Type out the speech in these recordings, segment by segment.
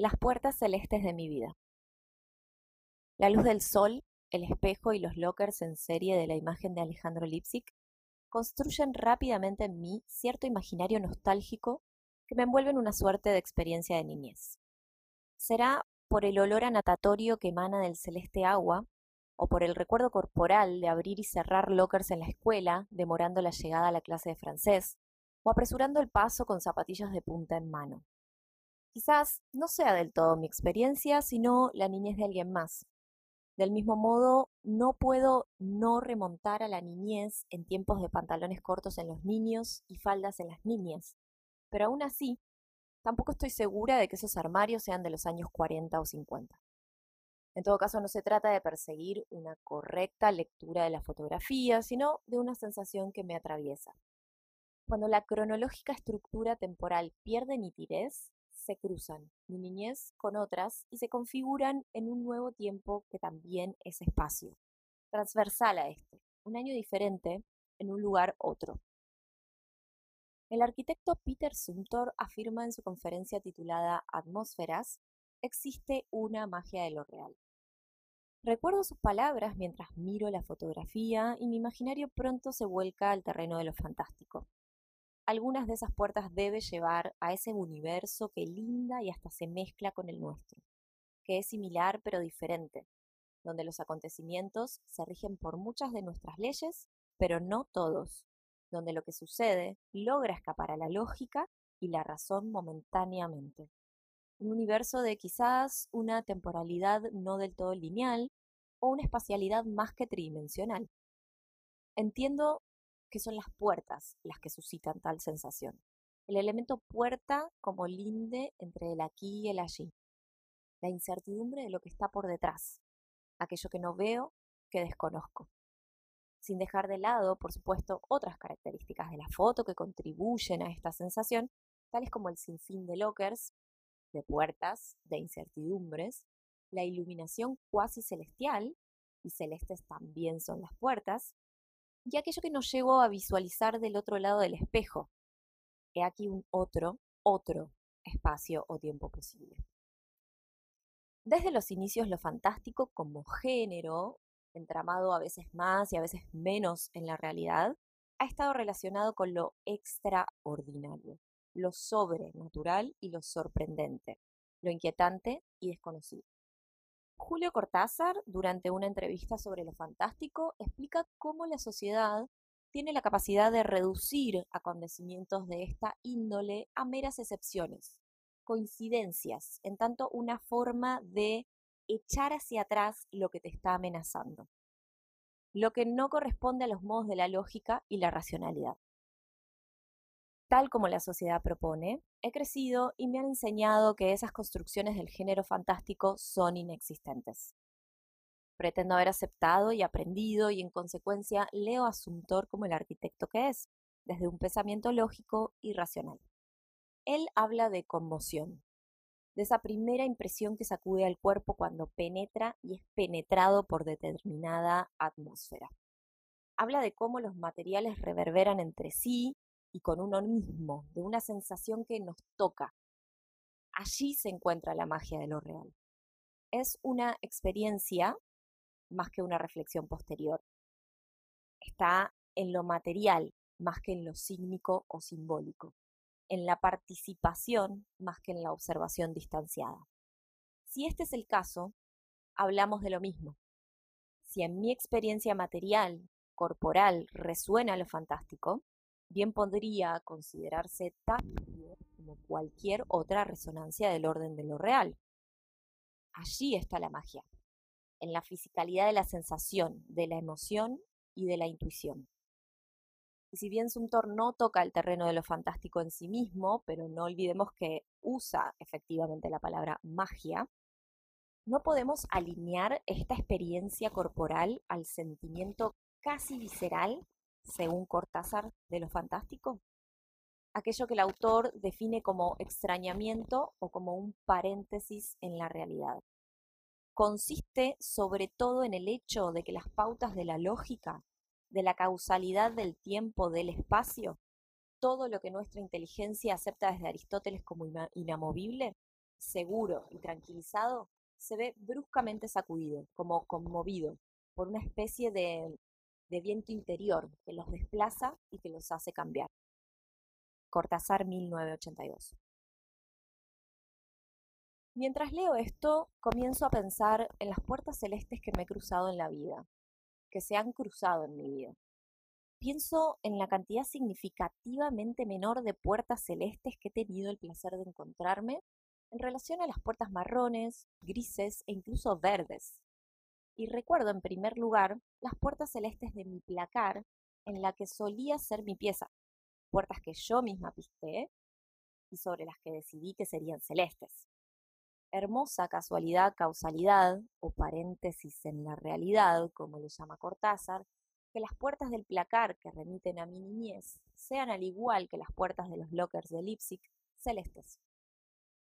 Las puertas celestes de mi vida. La luz del sol, el espejo y los lockers en serie de la imagen de Alejandro Lipsic construyen rápidamente en mí cierto imaginario nostálgico que me envuelve en una suerte de experiencia de niñez. Será por el olor a natatorio que emana del celeste agua, o por el recuerdo corporal de abrir y cerrar lockers en la escuela, demorando la llegada a la clase de francés, o apresurando el paso con zapatillas de punta en mano. Quizás no sea del todo mi experiencia, sino la niñez de alguien más. Del mismo modo, no puedo no remontar a la niñez en tiempos de pantalones cortos en los niños y faldas en las niñas. Pero aún así, tampoco estoy segura de que esos armarios sean de los años 40 o 50. En todo caso, no se trata de perseguir una correcta lectura de la fotografía, sino de una sensación que me atraviesa. Cuando la cronológica estructura temporal pierde nitidez, se cruzan mi niñez con otras y se configuran en un nuevo tiempo que también es espacio, transversal a este, un año diferente en un lugar otro. El arquitecto Peter Sumter afirma en su conferencia titulada Atmósferas, existe una magia de lo real. Recuerdo sus palabras mientras miro la fotografía y mi imaginario pronto se vuelca al terreno de lo fantástico algunas de esas puertas debe llevar a ese universo que linda y hasta se mezcla con el nuestro, que es similar pero diferente, donde los acontecimientos se rigen por muchas de nuestras leyes, pero no todos, donde lo que sucede logra escapar a la lógica y la razón momentáneamente. Un universo de quizás una temporalidad no del todo lineal o una espacialidad más que tridimensional. Entiendo que son las puertas las que suscitan tal sensación. El elemento puerta como linde entre el aquí y el allí. La incertidumbre de lo que está por detrás, aquello que no veo, que desconozco. Sin dejar de lado, por supuesto, otras características de la foto que contribuyen a esta sensación, tales como el sinfín de lockers, de puertas, de incertidumbres, la iluminación cuasi celestial, y celestes también son las puertas, y aquello que nos llevó a visualizar del otro lado del espejo. He aquí un otro, otro espacio o tiempo posible. Desde los inicios lo fantástico como género, entramado a veces más y a veces menos en la realidad, ha estado relacionado con lo extraordinario, lo sobrenatural y lo sorprendente, lo inquietante y desconocido. Julio Cortázar, durante una entrevista sobre lo fantástico, explica cómo la sociedad tiene la capacidad de reducir acontecimientos de esta índole a meras excepciones, coincidencias, en tanto una forma de echar hacia atrás lo que te está amenazando, lo que no corresponde a los modos de la lógica y la racionalidad tal como la sociedad propone, he crecido y me han enseñado que esas construcciones del género fantástico son inexistentes. Pretendo haber aceptado y aprendido y en consecuencia leo a Sumtor como el arquitecto que es, desde un pensamiento lógico y racional. Él habla de conmoción, de esa primera impresión que sacude al cuerpo cuando penetra y es penetrado por determinada atmósfera. Habla de cómo los materiales reverberan entre sí y con uno mismo, de una sensación que nos toca. Allí se encuentra la magia de lo real. Es una experiencia más que una reflexión posterior. Está en lo material más que en lo sígnico o simbólico, en la participación más que en la observación distanciada. Si este es el caso, hablamos de lo mismo. Si en mi experiencia material, corporal, resuena lo fantástico, bien podría considerarse tan como cualquier otra resonancia del orden de lo real. Allí está la magia, en la fisicalidad de la sensación, de la emoción y de la intuición. Y si bien Sumtor no toca el terreno de lo fantástico en sí mismo, pero no olvidemos que usa efectivamente la palabra magia, no podemos alinear esta experiencia corporal al sentimiento casi visceral según Cortázar, de lo fantástico? Aquello que el autor define como extrañamiento o como un paréntesis en la realidad. Consiste sobre todo en el hecho de que las pautas de la lógica, de la causalidad del tiempo, del espacio, todo lo que nuestra inteligencia acepta desde Aristóteles como inamovible, seguro y tranquilizado, se ve bruscamente sacudido, como conmovido, por una especie de, de viento interior que los desplaza y que los hace cambiar. Cortázar 1982. Mientras leo esto, comienzo a pensar en las puertas celestes que me he cruzado en la vida, que se han cruzado en mi vida. Pienso en la cantidad significativamente menor de puertas celestes que he tenido el placer de encontrarme en relación a las puertas marrones, grises e incluso verdes. Y recuerdo en primer lugar las puertas celestes de mi placar en la que solía ser mi pieza, puertas que yo misma pisté y sobre las que decidí que serían celestes. Hermosa casualidad, causalidad, o paréntesis en la realidad, como lo llama Cortázar, que las puertas del placar que remiten a mi niñez sean al igual que las puertas de los lockers de Leipzig, celestes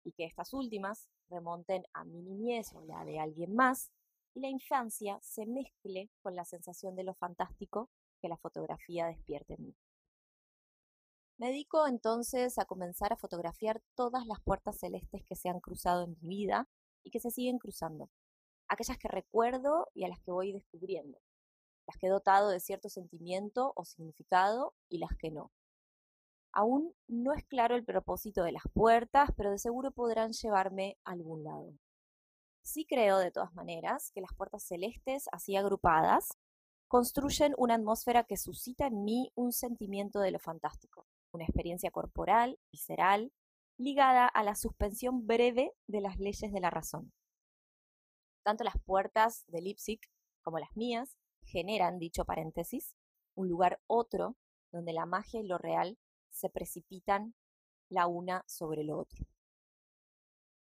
y que estas últimas remonten a mi niñez o la de alguien más, y la infancia se mezcle con la sensación de lo fantástico que la fotografía despierte en mí. Me dedico entonces a comenzar a fotografiar todas las puertas celestes que se han cruzado en mi vida y que se siguen cruzando, aquellas que recuerdo y a las que voy descubriendo, las que he dotado de cierto sentimiento o significado y las que no. Aún no es claro el propósito de las puertas, pero de seguro podrán llevarme a algún lado. Sí creo, de todas maneras, que las puertas celestes, así agrupadas, construyen una atmósfera que suscita en mí un sentimiento de lo fantástico, una experiencia corporal, visceral, ligada a la suspensión breve de las leyes de la razón. Tanto las puertas de Leipzig como las mías generan, dicho paréntesis, un lugar otro donde la magia y lo real se precipitan la una sobre lo otro.